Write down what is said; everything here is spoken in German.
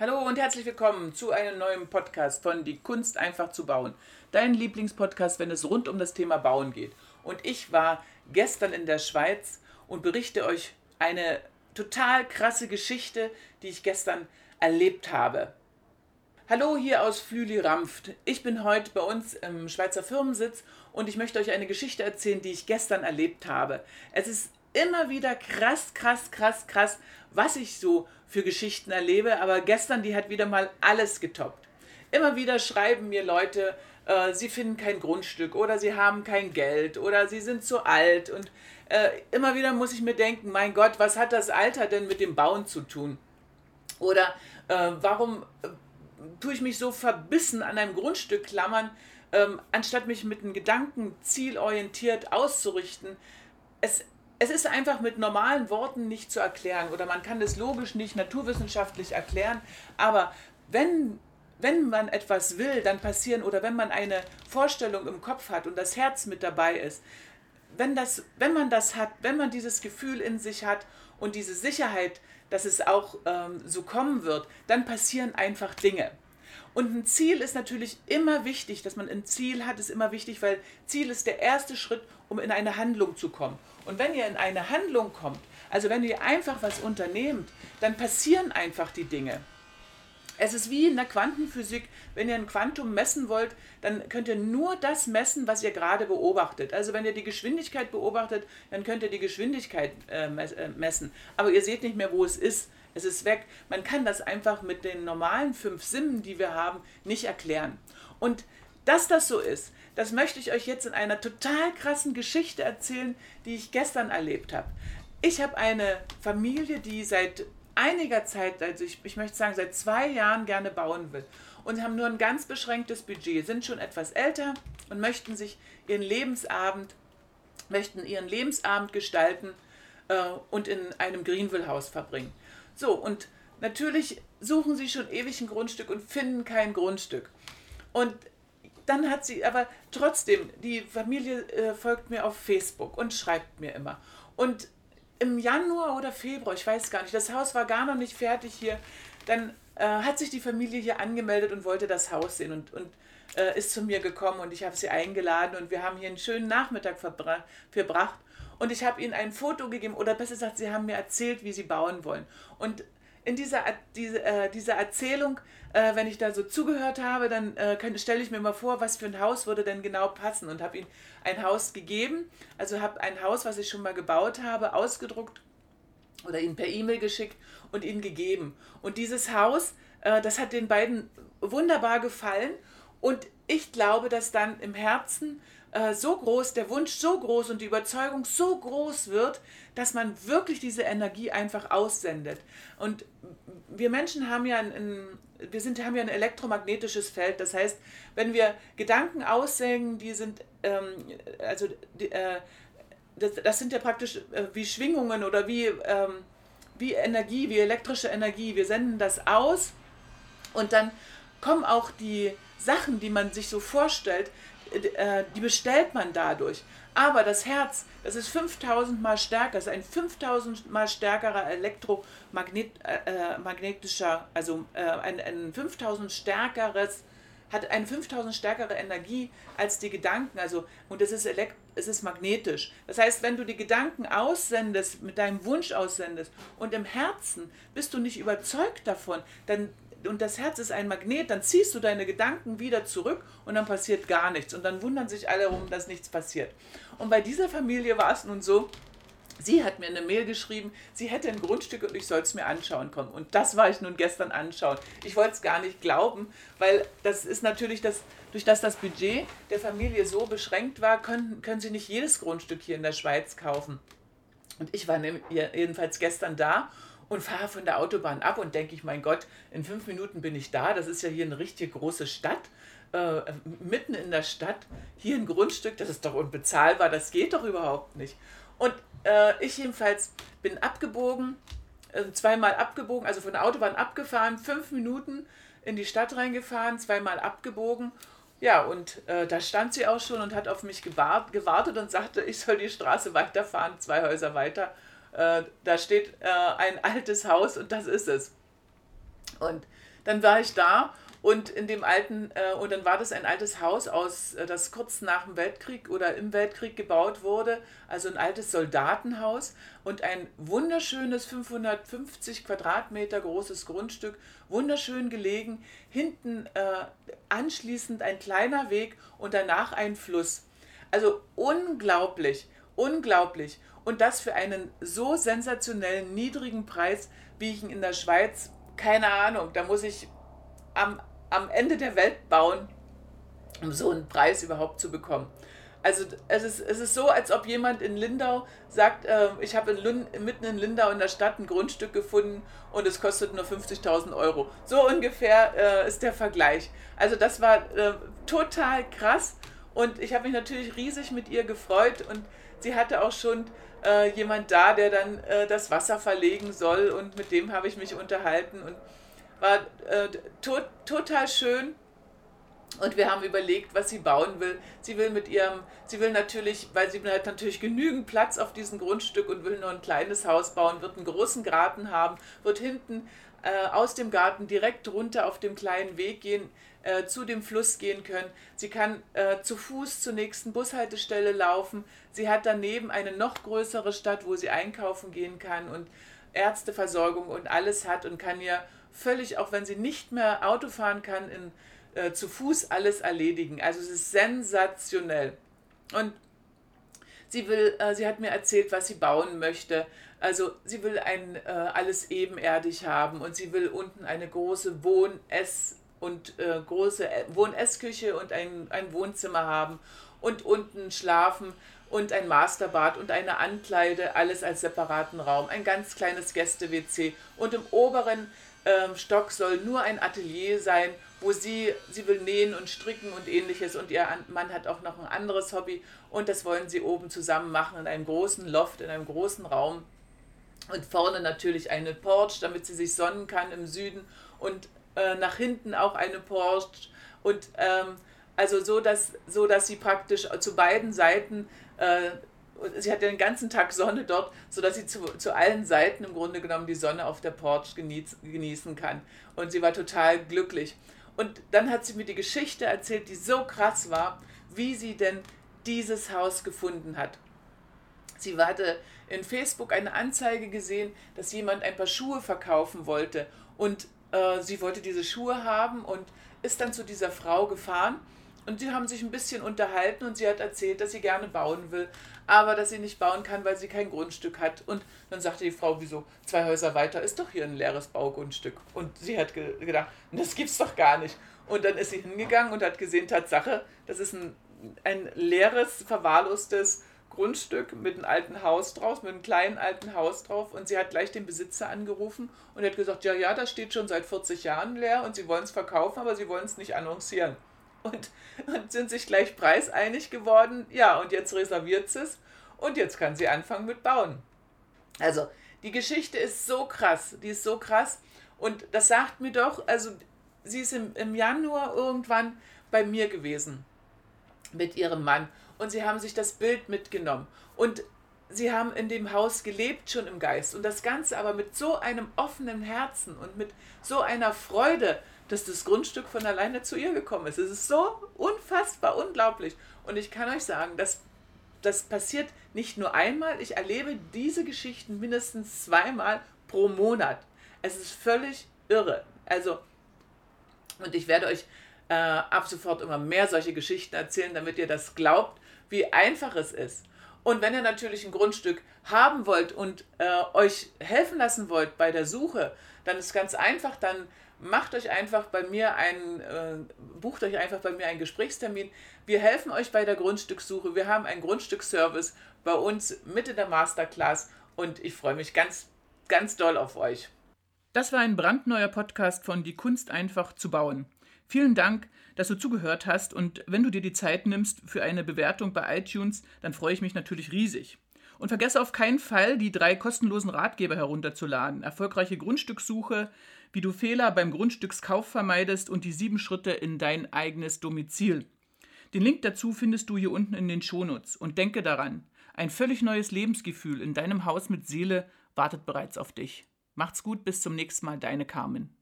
Hallo und herzlich willkommen zu einem neuen Podcast von Die Kunst einfach zu bauen. Dein Lieblingspodcast, wenn es rund um das Thema Bauen geht. Und ich war gestern in der Schweiz und berichte euch eine total krasse Geschichte, die ich gestern erlebt habe. Hallo hier aus Flüli-Rampft. Ich bin heute bei uns im Schweizer Firmensitz und ich möchte euch eine Geschichte erzählen, die ich gestern erlebt habe. Es ist immer wieder krass, krass, krass, krass, was ich so für Geschichten erlebe. Aber gestern, die hat wieder mal alles getoppt. Immer wieder schreiben mir Leute, äh, sie finden kein Grundstück oder sie haben kein Geld oder sie sind zu alt. Und äh, immer wieder muss ich mir denken, mein Gott, was hat das Alter denn mit dem Bauen zu tun? Oder äh, warum äh, tue ich mich so verbissen an einem Grundstück klammern, ähm, anstatt mich mit einem Gedanken zielorientiert auszurichten? Es, es ist einfach mit normalen Worten nicht zu erklären oder man kann es logisch nicht naturwissenschaftlich erklären, aber wenn, wenn man etwas will, dann passieren oder wenn man eine Vorstellung im Kopf hat und das Herz mit dabei ist, wenn, das, wenn man das hat, wenn man dieses Gefühl in sich hat und diese Sicherheit, dass es auch ähm, so kommen wird, dann passieren einfach Dinge. Und ein Ziel ist natürlich immer wichtig, dass man ein Ziel hat, ist immer wichtig, weil Ziel ist der erste Schritt, um in eine Handlung zu kommen. Und wenn ihr in eine Handlung kommt, also wenn ihr einfach was unternehmt, dann passieren einfach die Dinge. Es ist wie in der Quantenphysik, wenn ihr ein Quantum messen wollt, dann könnt ihr nur das messen, was ihr gerade beobachtet. Also wenn ihr die Geschwindigkeit beobachtet, dann könnt ihr die Geschwindigkeit äh, äh messen. Aber ihr seht nicht mehr, wo es ist. Es ist weg. Man kann das einfach mit den normalen fünf Sinnen, die wir haben, nicht erklären. Und dass das so ist, das möchte ich euch jetzt in einer total krassen Geschichte erzählen, die ich gestern erlebt habe. Ich habe eine Familie, die seit einiger Zeit, also ich, ich möchte sagen seit zwei Jahren gerne bauen will und haben nur ein ganz beschränktes Budget, sind schon etwas älter und möchten sich ihren Lebensabend, möchten ihren Lebensabend gestalten äh, und in einem Greenville-Haus verbringen. So, und natürlich suchen sie schon ewig ein Grundstück und finden kein Grundstück. Und dann hat sie, aber trotzdem, die Familie äh, folgt mir auf Facebook und schreibt mir immer. Und im Januar oder Februar, ich weiß gar nicht, das Haus war gar noch nicht fertig hier, dann äh, hat sich die Familie hier angemeldet und wollte das Haus sehen und, und äh, ist zu mir gekommen und ich habe sie eingeladen und wir haben hier einen schönen Nachmittag verbracht und ich habe ihnen ein Foto gegeben, oder besser gesagt, sie haben mir erzählt, wie sie bauen wollen. Und in dieser, diese, äh, dieser Erzählung, äh, wenn ich da so zugehört habe, dann äh, stelle ich mir mal vor, was für ein Haus würde denn genau passen und habe ihnen ein Haus gegeben. Also habe ein Haus, was ich schon mal gebaut habe, ausgedruckt oder ihnen per E-Mail geschickt und ihnen gegeben. Und dieses Haus, äh, das hat den beiden wunderbar gefallen. Und ich glaube, dass dann im Herzen äh, so groß, der Wunsch so groß und die Überzeugung so groß wird, dass man wirklich diese Energie einfach aussendet. Und wir Menschen haben ja ein, ein wir sind, haben ja ein elektromagnetisches Feld. Das heißt, wenn wir Gedanken aussenden, die sind, ähm, also die, äh, das, das, sind ja praktisch äh, wie Schwingungen oder wie, ähm, wie Energie, wie elektrische Energie. Wir senden das aus und dann kommen auch die Sachen, die man sich so vorstellt, äh, die bestellt man dadurch. Aber das Herz, das ist 5000 mal stärker, das ist ein 5000 mal stärkerer elektromagnetischer, äh, also äh, ein, ein 5000 stärkeres, hat eine 5000 stärkere Energie als die Gedanken, also und es ist, elekt, es ist magnetisch. Das heißt, wenn du die Gedanken aussendest, mit deinem Wunsch aussendest und im Herzen bist du nicht überzeugt davon, dann und das Herz ist ein Magnet, dann ziehst du deine Gedanken wieder zurück und dann passiert gar nichts. Und dann wundern sich alle herum, dass nichts passiert. Und bei dieser Familie war es nun so, sie hat mir eine Mail geschrieben, sie hätte ein Grundstück und ich soll es mir anschauen kommen. Und das war ich nun gestern anschauen. Ich wollte es gar nicht glauben, weil das ist natürlich das, durch das das Budget der Familie so beschränkt war, können, können sie nicht jedes Grundstück hier in der Schweiz kaufen. Und ich war jedenfalls gestern da und fahre von der Autobahn ab und denke ich, mein Gott, in fünf Minuten bin ich da. Das ist ja hier eine richtig große Stadt, äh, mitten in der Stadt. Hier ein Grundstück, das ist doch unbezahlbar, das geht doch überhaupt nicht. Und äh, ich jedenfalls bin abgebogen, äh, zweimal abgebogen, also von der Autobahn abgefahren, fünf Minuten in die Stadt reingefahren, zweimal abgebogen. Ja, und äh, da stand sie auch schon und hat auf mich gewartet und sagte, ich soll die Straße weiterfahren, zwei Häuser weiter. Äh, da steht äh, ein altes Haus und das ist es. Und dann war ich da und in dem alten, äh, und dann war das ein altes Haus aus, äh, das kurz nach dem Weltkrieg oder im Weltkrieg gebaut wurde, also ein altes Soldatenhaus und ein wunderschönes 550 Quadratmeter großes Grundstück, wunderschön gelegen, hinten äh, anschließend ein kleiner Weg und danach ein Fluss. Also unglaublich, unglaublich. Und das für einen so sensationellen niedrigen Preis, wie ich ihn in der Schweiz, keine Ahnung, da muss ich am, am Ende der Welt bauen, um so einen Preis überhaupt zu bekommen. Also es ist, es ist so, als ob jemand in Lindau sagt, äh, ich habe mitten in Lindau in der Stadt ein Grundstück gefunden und es kostet nur 50.000 Euro. So ungefähr äh, ist der Vergleich. Also das war äh, total krass und ich habe mich natürlich riesig mit ihr gefreut und sie hatte auch schon äh, jemand da, der dann äh, das Wasser verlegen soll und mit dem habe ich mich unterhalten und war äh, to total schön. Und wir haben überlegt, was sie bauen will. Sie will mit ihrem, sie will natürlich, weil sie hat natürlich genügend Platz auf diesem Grundstück und will nur ein kleines Haus bauen, wird einen großen Garten haben, wird hinten äh, aus dem Garten direkt runter auf dem kleinen Weg gehen, äh, zu dem Fluss gehen können. Sie kann äh, zu Fuß zur nächsten Bushaltestelle laufen. Sie hat daneben eine noch größere Stadt, wo sie einkaufen gehen kann und Ärzteversorgung und alles hat und kann ihr völlig, auch wenn sie nicht mehr Auto fahren kann, in, äh, zu Fuß alles erledigen. Also es ist sensationell. Und sie will, äh, sie hat mir erzählt, was sie bauen möchte. Also sie will ein äh, alles ebenerdig haben und sie will unten eine große Wohn-, Ess- und äh, große Wohn-Essküche und ein, ein Wohnzimmer haben und unten schlafen und ein Masterbad und eine Ankleide, alles als separaten Raum, ein ganz kleines Gäste-WC und im oberen ähm, Stock soll nur ein Atelier sein, wo sie, sie will nähen und stricken und ähnliches. Und ihr Mann hat auch noch ein anderes Hobby. Und das wollen sie oben zusammen machen in einem großen Loft, in einem großen Raum. Und vorne natürlich eine Porch, damit sie sich sonnen kann im Süden. Und äh, nach hinten auch eine Porch. Und ähm, also so dass, so, dass sie praktisch zu beiden Seiten äh, sie hat den ganzen Tag Sonne dort, sodass sie zu, zu allen Seiten im Grunde genommen die Sonne auf der Porch genieß, genießen kann. Und sie war total glücklich. Und dann hat sie mir die Geschichte erzählt, die so krass war, wie sie denn dieses Haus gefunden hat. Sie hatte in Facebook eine Anzeige gesehen, dass jemand ein paar Schuhe verkaufen wollte. Und äh, sie wollte diese Schuhe haben und ist dann zu dieser Frau gefahren und sie haben sich ein bisschen unterhalten und sie hat erzählt, dass sie gerne bauen will, aber dass sie nicht bauen kann, weil sie kein Grundstück hat. Und dann sagte die Frau, wieso, zwei Häuser weiter ist doch hier ein leeres Baugrundstück. Und sie hat ge gedacht, das gibt's doch gar nicht. Und dann ist sie hingegangen und hat gesehen, Tatsache, das ist ein, ein leeres, verwahrlostes Grundstück mit einem alten Haus drauf, mit einem kleinen alten Haus drauf. Und sie hat gleich den Besitzer angerufen und hat gesagt, ja, ja, das steht schon seit 40 Jahren leer und sie wollen es verkaufen, aber sie wollen es nicht annoncieren und, und sind sich gleich preiseinig geworden. Ja, und jetzt reserviert sie es und jetzt kann sie anfangen mit Bauen. Also, die Geschichte ist so krass, die ist so krass. Und das sagt mir doch, also sie ist im, im Januar irgendwann bei mir gewesen mit ihrem Mann. Und sie haben sich das Bild mitgenommen. Und sie haben in dem Haus gelebt schon im Geist. Und das Ganze aber mit so einem offenen Herzen und mit so einer Freude, dass das Grundstück von alleine zu ihr gekommen ist. Es ist so unfassbar unglaublich. Und ich kann euch sagen, dass das passiert nicht nur einmal, ich erlebe diese Geschichten mindestens zweimal pro Monat. Es ist völlig irre. Also, und ich werde euch äh, ab sofort immer mehr solche Geschichten erzählen, damit ihr das glaubt, wie einfach es ist. Und wenn ihr natürlich ein Grundstück haben wollt und äh, euch helfen lassen wollt bei der Suche, dann ist ganz einfach, dann macht euch einfach bei mir einen, äh, bucht euch einfach bei mir einen Gesprächstermin. Wir helfen euch bei der Grundstückssuche. Wir haben einen Grundstücksservice bei uns mit in der Masterclass und ich freue mich ganz, ganz doll auf euch. Das war ein brandneuer Podcast von Die Kunst einfach zu bauen. Vielen Dank, dass du zugehört hast und wenn du dir die Zeit nimmst für eine Bewertung bei iTunes, dann freue ich mich natürlich riesig. Und vergesse auf keinen Fall, die drei kostenlosen Ratgeber herunterzuladen. Erfolgreiche Grundstückssuche, wie du Fehler beim Grundstückskauf vermeidest und die sieben Schritte in dein eigenes Domizil. Den Link dazu findest du hier unten in den Shownotes. Und denke daran, ein völlig neues Lebensgefühl in deinem Haus mit Seele wartet bereits auf dich. Macht's gut, bis zum nächsten Mal, deine Carmen.